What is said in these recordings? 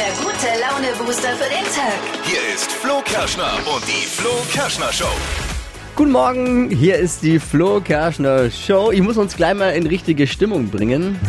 der gute Laune-Booster für den Tag. Hier ist Flo Kerschner und die Flo Kerschner Show. Guten Morgen, hier ist die Flo Kerschner Show. Ich muss uns gleich mal in richtige Stimmung bringen.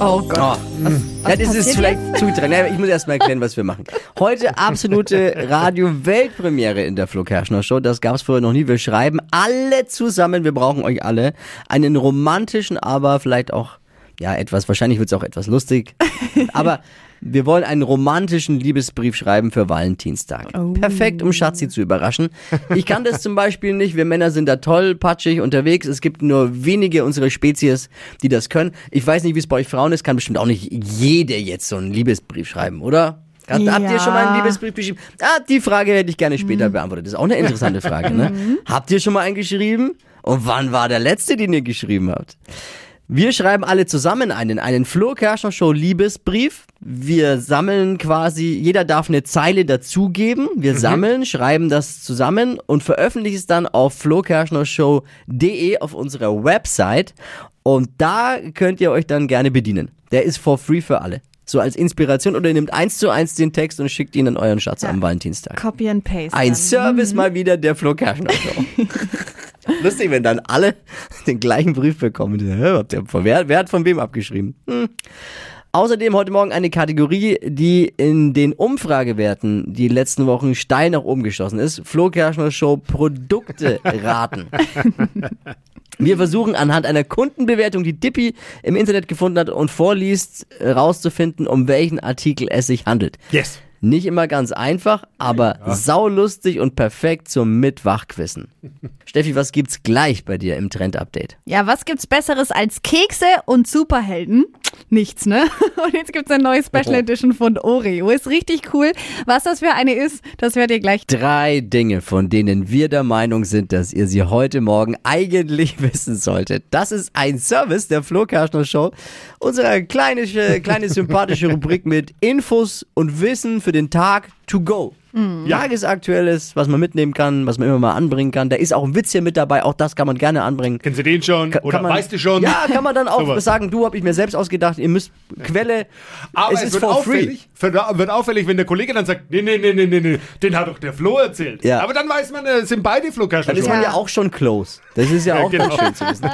Oh Gott. Oh. Was, was Ja, das ist vielleicht zugetragen. Ja, ich muss erst mal erklären, was wir machen. Heute absolute Radio-Weltpremiere in der Flo Kerschner Show. Das gab's vorher noch nie. Wir schreiben alle zusammen, wir brauchen euch alle, einen romantischen, aber vielleicht auch, ja, etwas, wahrscheinlich wird's auch etwas lustig. aber wir wollen einen romantischen Liebesbrief schreiben für Valentinstag. Perfekt, um Schatzi zu überraschen. Ich kann das zum Beispiel nicht. Wir Männer sind da toll, patschig unterwegs. Es gibt nur wenige unserer Spezies, die das können. Ich weiß nicht, wie es bei euch Frauen ist. Kann bestimmt auch nicht jede jetzt so einen Liebesbrief schreiben, oder? Habt, habt ihr Ja. schon mal einen Liebesbrief geschrieben? Ah, die Frage hätte ich gerne später beantwortet. Das ist auch eine interessante Frage, ne? Habt ihr schon mal einen geschrieben? Und wann war der letzte, den ihr geschrieben habt? Wir schreiben alle zusammen einen, einen Flo Kerschner Show Liebesbrief. Wir sammeln quasi, jeder darf eine Zeile dazugeben. Wir sammeln, schreiben das zusammen und veröffentlichen es dann auf flokerschnershow.de auf unserer Website. Und da könnt ihr euch dann gerne bedienen. Der ist for free für alle. So als Inspiration oder ihr nehmt eins zu eins den Text und schickt ihn an euren Schatz am Valentinstag. Copy and Paste. Ein dann. Service mal wieder der Flo Kerschner Show. Lustig, wenn dann alle den gleichen Brief bekommen. Hä, habt ihr- Wer, wer hat von wem abgeschrieben? Hm. Außerdem heute Morgen eine Kategorie, die in den Umfragewerten die letzten Wochen steil nach oben geschossen ist. Flo Kerschner Show Produkte raten. Wir versuchen anhand einer Kundenbewertung, die Dippy im Internet gefunden hat und vorliest, herauszufinden, um welchen Artikel es sich handelt. Yes. Nicht immer ganz einfach, aber saulustig und perfekt zum Mitwachquissen. Steffi, was gibt's gleich bei dir im Trend-Update? Ja, was gibt's Besseres als Kekse und Superhelden? Nichts, ne? Und jetzt gibt's eine neue Special Oh. Edition von Oreo. Ist richtig cool. Was das für eine ist, das werdet ihr gleich. Drei Dinge, von denen wir der Meinung sind, dass ihr sie heute Morgen eigentlich wissen solltet. Das ist ein Service der Flo Kerschner Show. Unsere kleine, kleine sympathische Rubrik mit Infos und Wissen für den Tag to go. Tagesaktuelles, was man mitnehmen kann, was man immer mal anbringen kann. Da ist auch ein Witz hier mit dabei, auch das kann man gerne anbringen. Kennst du den schon? Ka- Oder kann man, weißt du schon? Ja, kann man dann auch Sowas. sagen, du habe ich mir selbst ausgedacht, ihr müsst Quelle, Aber es es, ist wird, for free. auffällig, wird, wird auffällig, wenn der Kollege dann sagt, nee, nee, nee, nee, nee, nee, den hat doch der Flo erzählt. Ja. Aber dann weiß man, äh, sind beide Flo Kerschner Dann ist man ja auch schon close. Das ist ja Ja, auch genau. schön zu wissen.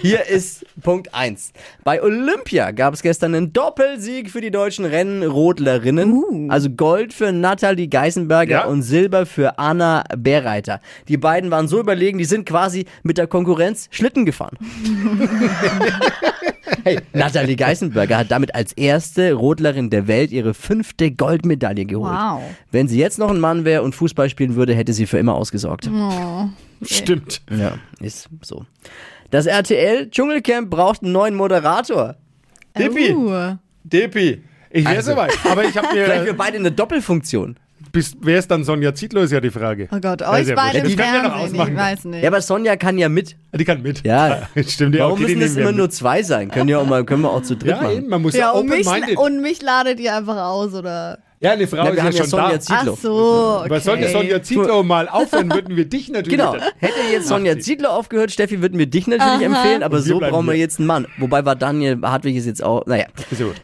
Hier ist Punkt 1. Bei Olympia gab es gestern einen Doppelsieg für die deutschen Rennrodlerinnen. Also Gold für Nathalie Geisenberger Ja. und Silber für Anna Bereiter. Die beiden waren so überlegen, die sind quasi mit der Konkurrenz Schlitten gefahren. hey, Nathalie Geisenberger hat damit als erste Rodlerin der Welt ihre fünfte Goldmedaille geholt. Wow. Wenn sie jetzt noch ein Mann wäre und Fußball spielen würde, hätte sie für immer ausgesorgt. Stimmt. Ja, ist so. Das RTL Dschungelcamp braucht einen neuen Moderator. Dippi. Uh. Dippi. Ich wäre Also. soweit. Aber ich habe Vielleicht wir mir. beide eine Doppelfunktion. Bis, wer ist dann Sonja Zietlow, ist ja die Frage. Oh Gott, Ja, euch sehr beide gut. im Fernsehen. ausmachen. Ich weiß nicht. Ja, aber Sonja kann ja mit. Die kann mit. Ja. Stimmt, ja. Warum okay, müssen es immer mit. nur zwei sein? Können, ja auch mal, können wir auch zu dritt Ja, eben, machen. man muss ja, ja und mich, und mich ladet ihr einfach aus, oder? Ja, eine Frau Na, ist ja schon Sonja da. Zietlow. Ach so, okay. Aber sollte Sonja Zietlow mal aufhören, würden wir dich natürlich. Genau. Hätte jetzt Sonja Ziedler aufgehört, Steffi, würden wir dich natürlich empfehlen, aber so brauchen wir hier. jetzt einen Mann. Wobei war Daniel Hartwig ist jetzt auch, naja.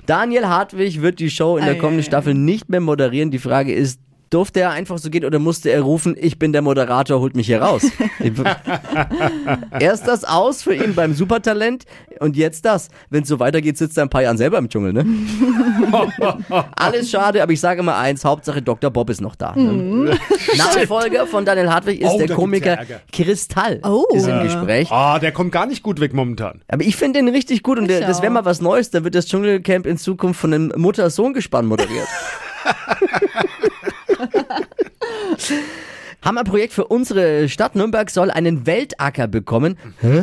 Daniel Hartwig wird die Show in der kommenden. Staffel nicht mehr moderieren. Die Frage ist, durfte er einfach so gehen oder musste er rufen, ich bin der Moderator, holt mich hier raus? Erst das aus für ihn beim Supertalent und jetzt das. Wenn es so weitergeht, sitzt er ein paar Jahren selber im Dschungel, ne? Alles schade, aber ich sage mal eins, Hauptsache Dr. Bob ist noch da. Ne? Nachfolger von Daniel Hartwig ist Oh, der Komiker. Kristall. Oh. Ist im. Gespräch. Ah, der kommt gar nicht gut weg momentan. Aber ich finde den richtig gut und der, das wäre mal was Neues. Da wird das Dschungelcamp in Zukunft von einem Mutter-Sohn-Gespann moderiert. Hammerprojekt für unsere Stadt Nürnberg soll einen Weltacker bekommen. Hä?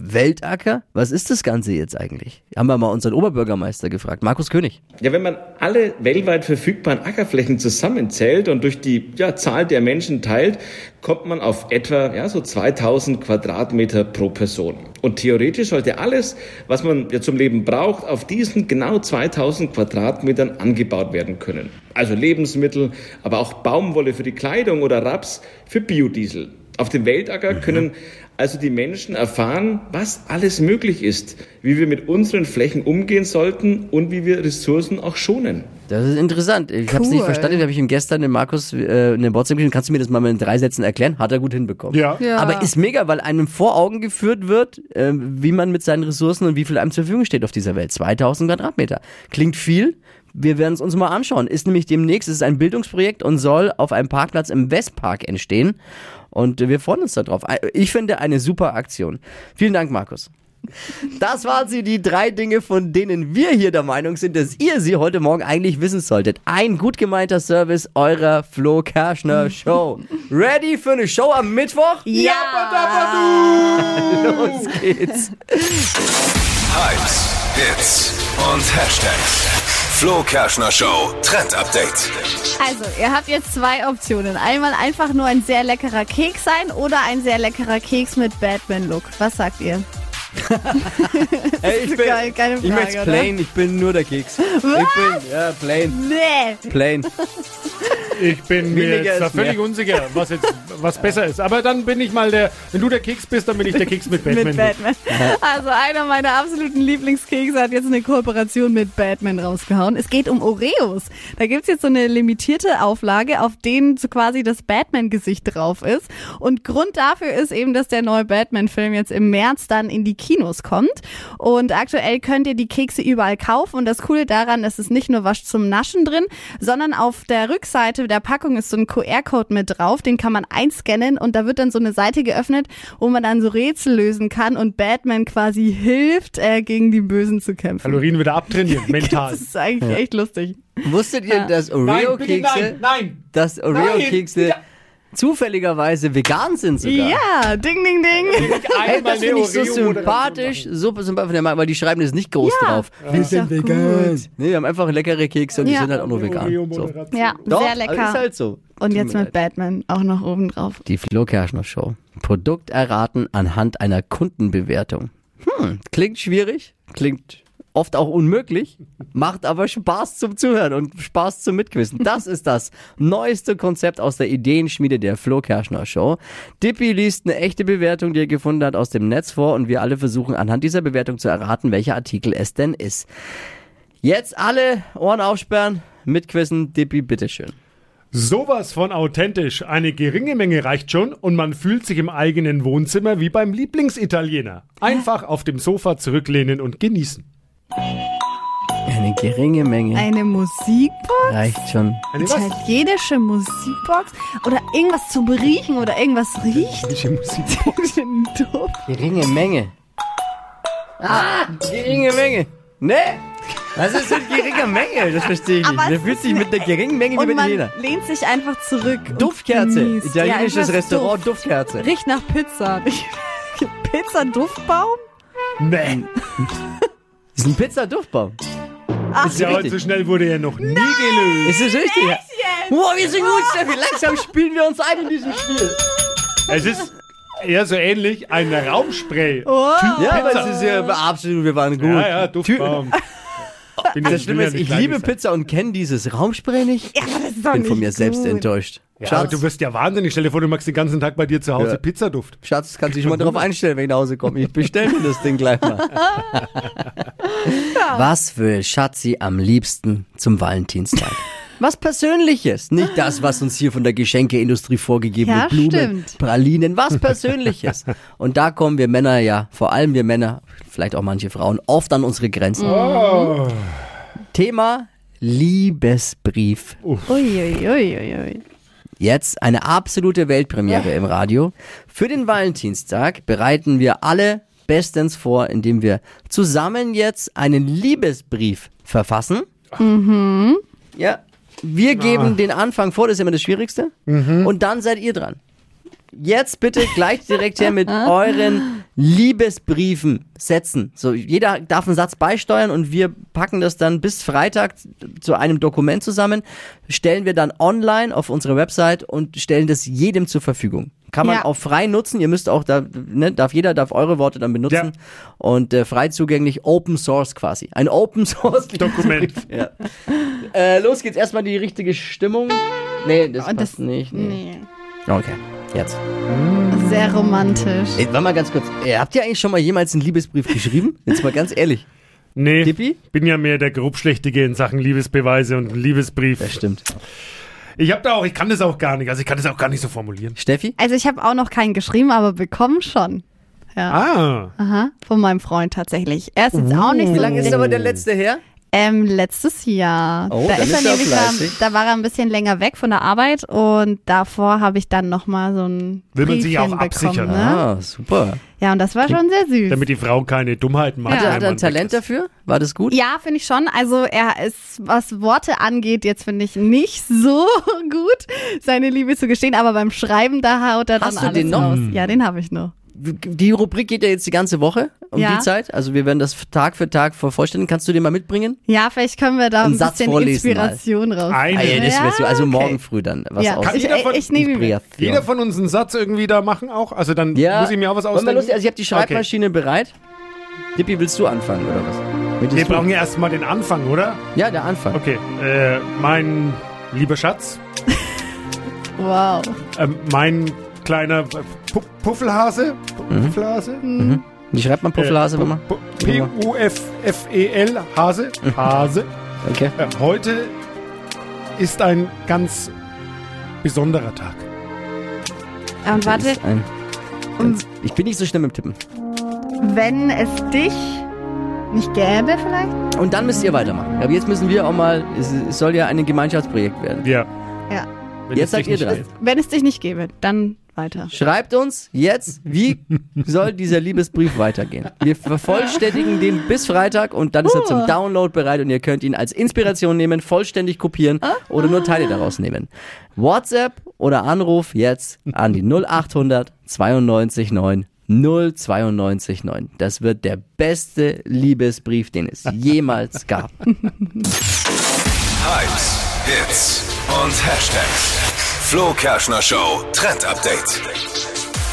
Weltacker? Was ist das Ganze jetzt eigentlich? Haben wir mal unseren Oberbürgermeister gefragt, Markus König. Ja, wenn man alle weltweit verfügbaren Ackerflächen zusammenzählt und durch die ja, Zahl der Menschen teilt, kommt man auf etwa ja, so 2000 Quadratmeter pro Person. Und theoretisch sollte alles, was man ja zum Leben braucht, auf diesen genau 2000 Quadratmetern angebaut werden können. Also Lebensmittel, aber auch Baumwolle für die Kleidung oder Raps für Biodiesel. Auf dem Weltacker können also die Menschen erfahren, was alles möglich ist, wie wir mit unseren Flächen umgehen sollten und wie wir Ressourcen auch schonen. Das ist interessant. Ich habe es nicht Cool. verstanden. habe ich ihm gestern dem Markus äh, eine WhatsApp geschrieben. Kannst du mir das mal in drei Sätzen erklären? Hat er gut hinbekommen. Ja. Ja. Aber ist mega, weil einem vor Augen geführt wird, äh, wie man mit seinen Ressourcen und wie viel einem zur Verfügung steht auf dieser Welt. 2000 Quadratmeter. Klingt viel. Wir werden es uns mal anschauen. Ist nämlich demnächst, es ist ein Bildungsprojekt und soll auf einem Parkplatz im Westpark entstehen. Und äh, wir freuen uns darauf. Ich finde eine super Aktion. Vielen Dank, Markus. Das waren sie, die drei Dinge, von denen wir hier der Meinung sind, dass ihr sie heute Morgen eigentlich wissen solltet. Ein gut gemeinter Service eurer Flo Kerschner Show. Ready für eine Show am Mittwoch? Ja! Los geht's. Hypes, Hits und Hashtags. Flo Kerschner Show Trend Update. Also, ihr habt jetzt zwei Optionen. Einmal einfach nur ein sehr leckerer Keks sein oder ein sehr leckerer Keks mit Batman-Look. Was sagt ihr? Hey, ich bin- Geil, keine ich Frage, möchte oder? plain, ich bin nur der Keks. Ich bin, ja, plain, Nee! plain. Ich bin mir jetzt da völlig mehr. unsicher, was jetzt was besser ist. Aber dann bin ich mal der, wenn du der Keks bist, dann bin ich der Keks mit Batman. Mit Batman. Also einer meiner absoluten Lieblingskekse hat jetzt eine Kooperation mit Batman rausgehauen. Es geht um Oreos. Da gibt's jetzt so eine limitierte Auflage, auf denen so quasi das Batman-Gesicht drauf ist. Und Grund dafür ist eben, dass der neue Batman-Film jetzt im März dann in die Kinos kommt. Und aktuell könnt ihr die Kekse überall kaufen. Und das Coole daran, es ist nicht nur was zum Naschen drin, sondern auf der Rückseite der Packung ist so ein QR-Code mit drauf. Den kann man einscannen und da wird dann so eine Seite geöffnet, wo man dann so Rätsel lösen kann und Batman quasi hilft, äh, gegen die Bösen zu kämpfen. Kalorien wieder abtrainieren, mental. Das ist eigentlich echt lustig. Wusstet ihr, dass Nein, Oreo-Kekse, nein, nein. dass Oreo-Kekse zufälligerweise vegan sind sogar? Ja, ding, ding, ding. Hey, Einmal das finde ich so sympathisch, super sympathisch, von der weil die schreiben das nicht groß Ja. drauf. Wir sind vegan. Nee, wir haben einfach leckere Kekse und die Ja. sind halt auch nur vegan. So. Ja, Doch, sehr lecker. ist halt so. Und jetzt mit Batman auch noch oben drauf. Die Flo Kerschner Show. Produkt erraten anhand einer Kundenbewertung. Hm, klingt schwierig, klingt oft auch unmöglich, macht aber Spaß zum Zuhören und Spaß zum Mitquissen. Das ist das neueste Konzept aus der Ideenschmiede der Flo Kerschner Show. Dippy liest eine echte Bewertung, die er gefunden hat, aus dem Netz vor und wir alle versuchen anhand dieser Bewertung zu erraten, welcher Artikel es denn ist. Jetzt alle Ohren aufsperren, mitquissen, Dippy, bitteschön. Sowas von authentisch. Eine geringe Menge reicht schon und man fühlt sich im eigenen Wohnzimmer wie beim Lieblingsitaliener. Einfach auf dem Sofa zurücklehnen und genießen. Eine geringe Menge Eine Musikbox? reicht schon. Eine? Italienische Musikbox? Oder irgendwas zum Riechen oder irgendwas riecht? Welche Musik? Duft. Geringe Menge. Ah, geringe Menge. Ne? Was ist denn geringe Menge? Das verstehe ich nicht. Aber Der fühlt ist sich mit einer geringen Menge wie man jeder. lehnt sich einfach zurück. Duftkerze. Italienisches Ja, Restaurant, Duft. Duftkerze. Riecht nach Pizza. Pizza-Duftbaum? Nee. Das ist ein Pizza-Duftbaum. Ach, Ist Ja, richtig. so schnell wurde er noch nie gelöst. Ist das richtig? Wow, wir sind gut, Steffi. Langsam spielen wir uns ein in diesem Spiel. Es ist eher so ähnlich ein Raumspray. Oh. Ja, aber es ist ja absolut, wir waren gut. Ja, ja, Duftbaum. Bin Das Schlimme ja ist, ich liebe. Pizza und kenne dieses Raumspray nicht. Ja, das ist doch bin nicht von mir selbst gut. enttäuscht. Ja, aber Schatz, du wirst ja wahnsinnig. Stell dir vor, du machst den ganzen Tag bei dir zu Hause Ja. Pizzaduft. Schatz, kannst du dich schon mal drauf einstellen, wenn ich nach Hause komme. Ich bestelle mir das Ding gleich mal. Was will Schatzi am liebsten zum Valentinstag? Was Persönliches, nicht das, was uns hier von der Geschenkeindustrie vorgegeben Ja, wird. Blumen, stimmt. Pralinen, was Persönliches. Und da kommen wir Männer ja, vor allem wir Männer, vielleicht auch manche Frauen, oft an unsere Grenzen. Thema Liebesbrief. Uiuiuiui. Jetzt eine absolute Weltpremiere im Radio. Für den Valentinstag bereiten wir alle bestens vor, indem wir zusammen jetzt einen Liebesbrief verfassen. Ja, wir geben den Anfang vor, das ist immer das Schwierigste. Und dann seid ihr dran. Jetzt bitte gleich direkt her mit euren Liebesbriefen setzen. So, jeder darf einen Satz beisteuern und wir packen das dann bis Freitag zu einem Dokument zusammen, stellen wir dann online auf unsere Website und stellen das jedem zur Verfügung. Kann man Ja. auch frei nutzen. Ihr müsst auch da, ne, darf jeder darf eure Worte dann benutzen Ja. und äh, frei zugänglich Open Source quasi. Ein Open Source Dokument. ja. äh, los geht's erstmal die richtige Stimmung. Nee, das passt das- nicht. Nee. Nee. Okay, jetzt. Sehr romantisch. Ey, warte mal ganz kurz. Äh, habt ihr eigentlich schon mal jemals einen Liebesbrief geschrieben? Jetzt mal ganz ehrlich. Nee, Dippi? bin ja mehr der Grobschlächtige in Sachen Liebesbeweise und Liebesbrief. Das stimmt. Ich hab da auch, ich kann das auch gar nicht, also ich kann das auch gar nicht so formulieren. Steffi? Also ich habe auch noch keinen geschrieben, aber bekommen schon. Ja. Ah, Aha, von meinem Freund tatsächlich. Er ist jetzt auch nicht so Wie lange ist aber der letzte her? Ähm, letztes Jahr. Oh, da ist er nämlich fleißig. da, da war er ein bisschen länger weg von der Arbeit und davor habe ich dann nochmal so ein Will man sich auch absichern. bekommen, ne? Ah, super. Ja, und das war schon sehr süß. damit die Frau keine Dummheiten macht. Hat er, wenn hat er ein Talent dafür? War das gut? Ja, finde ich schon. Also er ist, was Worte angeht, jetzt finde ich nicht so gut, seine Liebe zu gestehen, aber beim Schreiben, da haut er dann Hast du den noch? raus. Ja, den habe ich noch. Die Rubrik geht ja jetzt die ganze Woche um Ja. die Zeit. Also wir werden das Tag für Tag vervollständigen. Kannst du den mal mitbringen? Ja, vielleicht können wir da Einen ein Satz bisschen vorlesen mal. Inspiration raus. Eine. Ah, ja, das wär's so. Also okay. morgen früh dann was Ja, aus. Kann ich, jeder von- ich. Inspiration. Jeder von uns einen Satz irgendwie da machen auch? Also dann ja. muss ich mir auch was ausdenken? los? Also ich habe die Schreibmaschine bereit. Dippi, willst du anfangen oder was? Wir brauchen ja erstmal den Anfang, oder? Ja, der Anfang. Okay, äh, mein lieber Schatz, Wow. ähm, mein kleiner Pu Puffelhase, Puffelhase, Wie schreibt man Puffelhase Äh, immer? Pu- P-U-F-F-E-L, E Hase, Hase. Okay. Äh, heute ist ein ganz besonderer Tag. Und Das warte, Ein, ganz, ich bin nicht so schnell mit dem Tippen. wenn es dich nicht gäbe vielleicht? Und dann müsst ihr weitermachen. Aber jetzt müssen wir auch mal, es, es soll ja ein Gemeinschaftsprojekt werden. Ja. Ja. Wenn Jetzt seid ihr dran. Wenn es dich nicht gäbe, dann weiter. Schreibt uns jetzt, wie soll dieser Liebesbrief weitergehen. Wir vervollständigen den bis Freitag und dann ist er zum Download bereit und ihr könnt ihn als Inspiration nehmen, vollständig kopieren oder nur Teile daraus nehmen. WhatsApp oder Anruf jetzt an die 0800 92 9 092 9. Das wird der beste Liebesbrief, den es jemals gab. Hypes, Hits und Hashtags. Flo Kerschner Show Trend Update.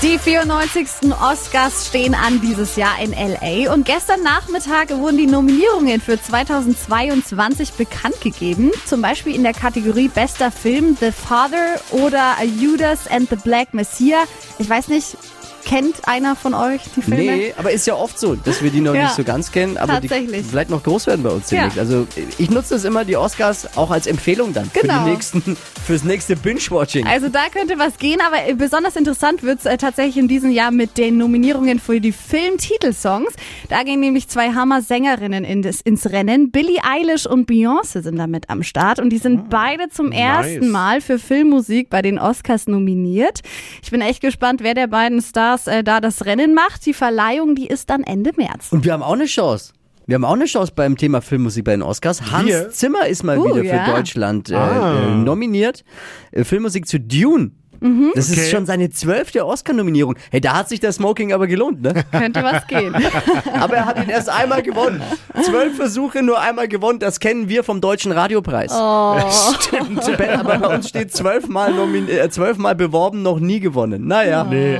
Die 94. Oscars stehen an dieses Jahr in LA und gestern Nachmittag wurden die Nominierungen für 2022 bekannt gegeben. Zum Beispiel in der Kategorie Bester Film The Father oder Judas and the Black Messiah. Ich weiß nicht, kennt einer von euch die Filme? Nee, aber ist ja oft so, dass wir die noch Ja, nicht so ganz kennen, aber die tatsächlich. vielleicht noch groß werden bei uns Ja. demnächst. Also ich nutze das immer, die Oscars, auch als Empfehlung dann für Genau. die nächsten, fürs nächste Binge-Watching. Also da könnte was gehen, aber äh, besonders interessant wird's äh, tatsächlich in diesem Jahr mit den Nominierungen für die Filmtitelsongs. Da gehen nämlich zwei Hammer-Sängerinnen in das, ins Rennen. Billie Eilish und Beyoncé sind damit am Start und die sind beide zum ersten Mal für Filmmusik bei den Oscars nominiert. Ich bin echt gespannt, wer der beiden Stars äh, da das Rennen macht. Die Verleihung, die ist dann Ende März. Und wir haben auch eine Chance. Wir haben auch eine Chance beim Thema Filmmusik bei den Oscars. Hans Wir? Zimmer ist mal Uh, wieder ja. für Deutschland äh, Ah. äh, nominiert. Äh, Filmmusik zu Dune. Mhm. Das ist Okay. schon seine zwölfte Oscar-Nominierung. Hey, da hat sich der Smoking aber gelohnt, ne? Könnte was gehen. Aber er hat ihn erst einmal gewonnen. Zwölf Versuche, nur einmal gewonnen. Das kennen wir vom Deutschen Radiopreis. Oh. Stimmt. Aber bei uns steht zwölfmal, äh, zwölfmal beworben, noch nie gewonnen. Naja. Nee.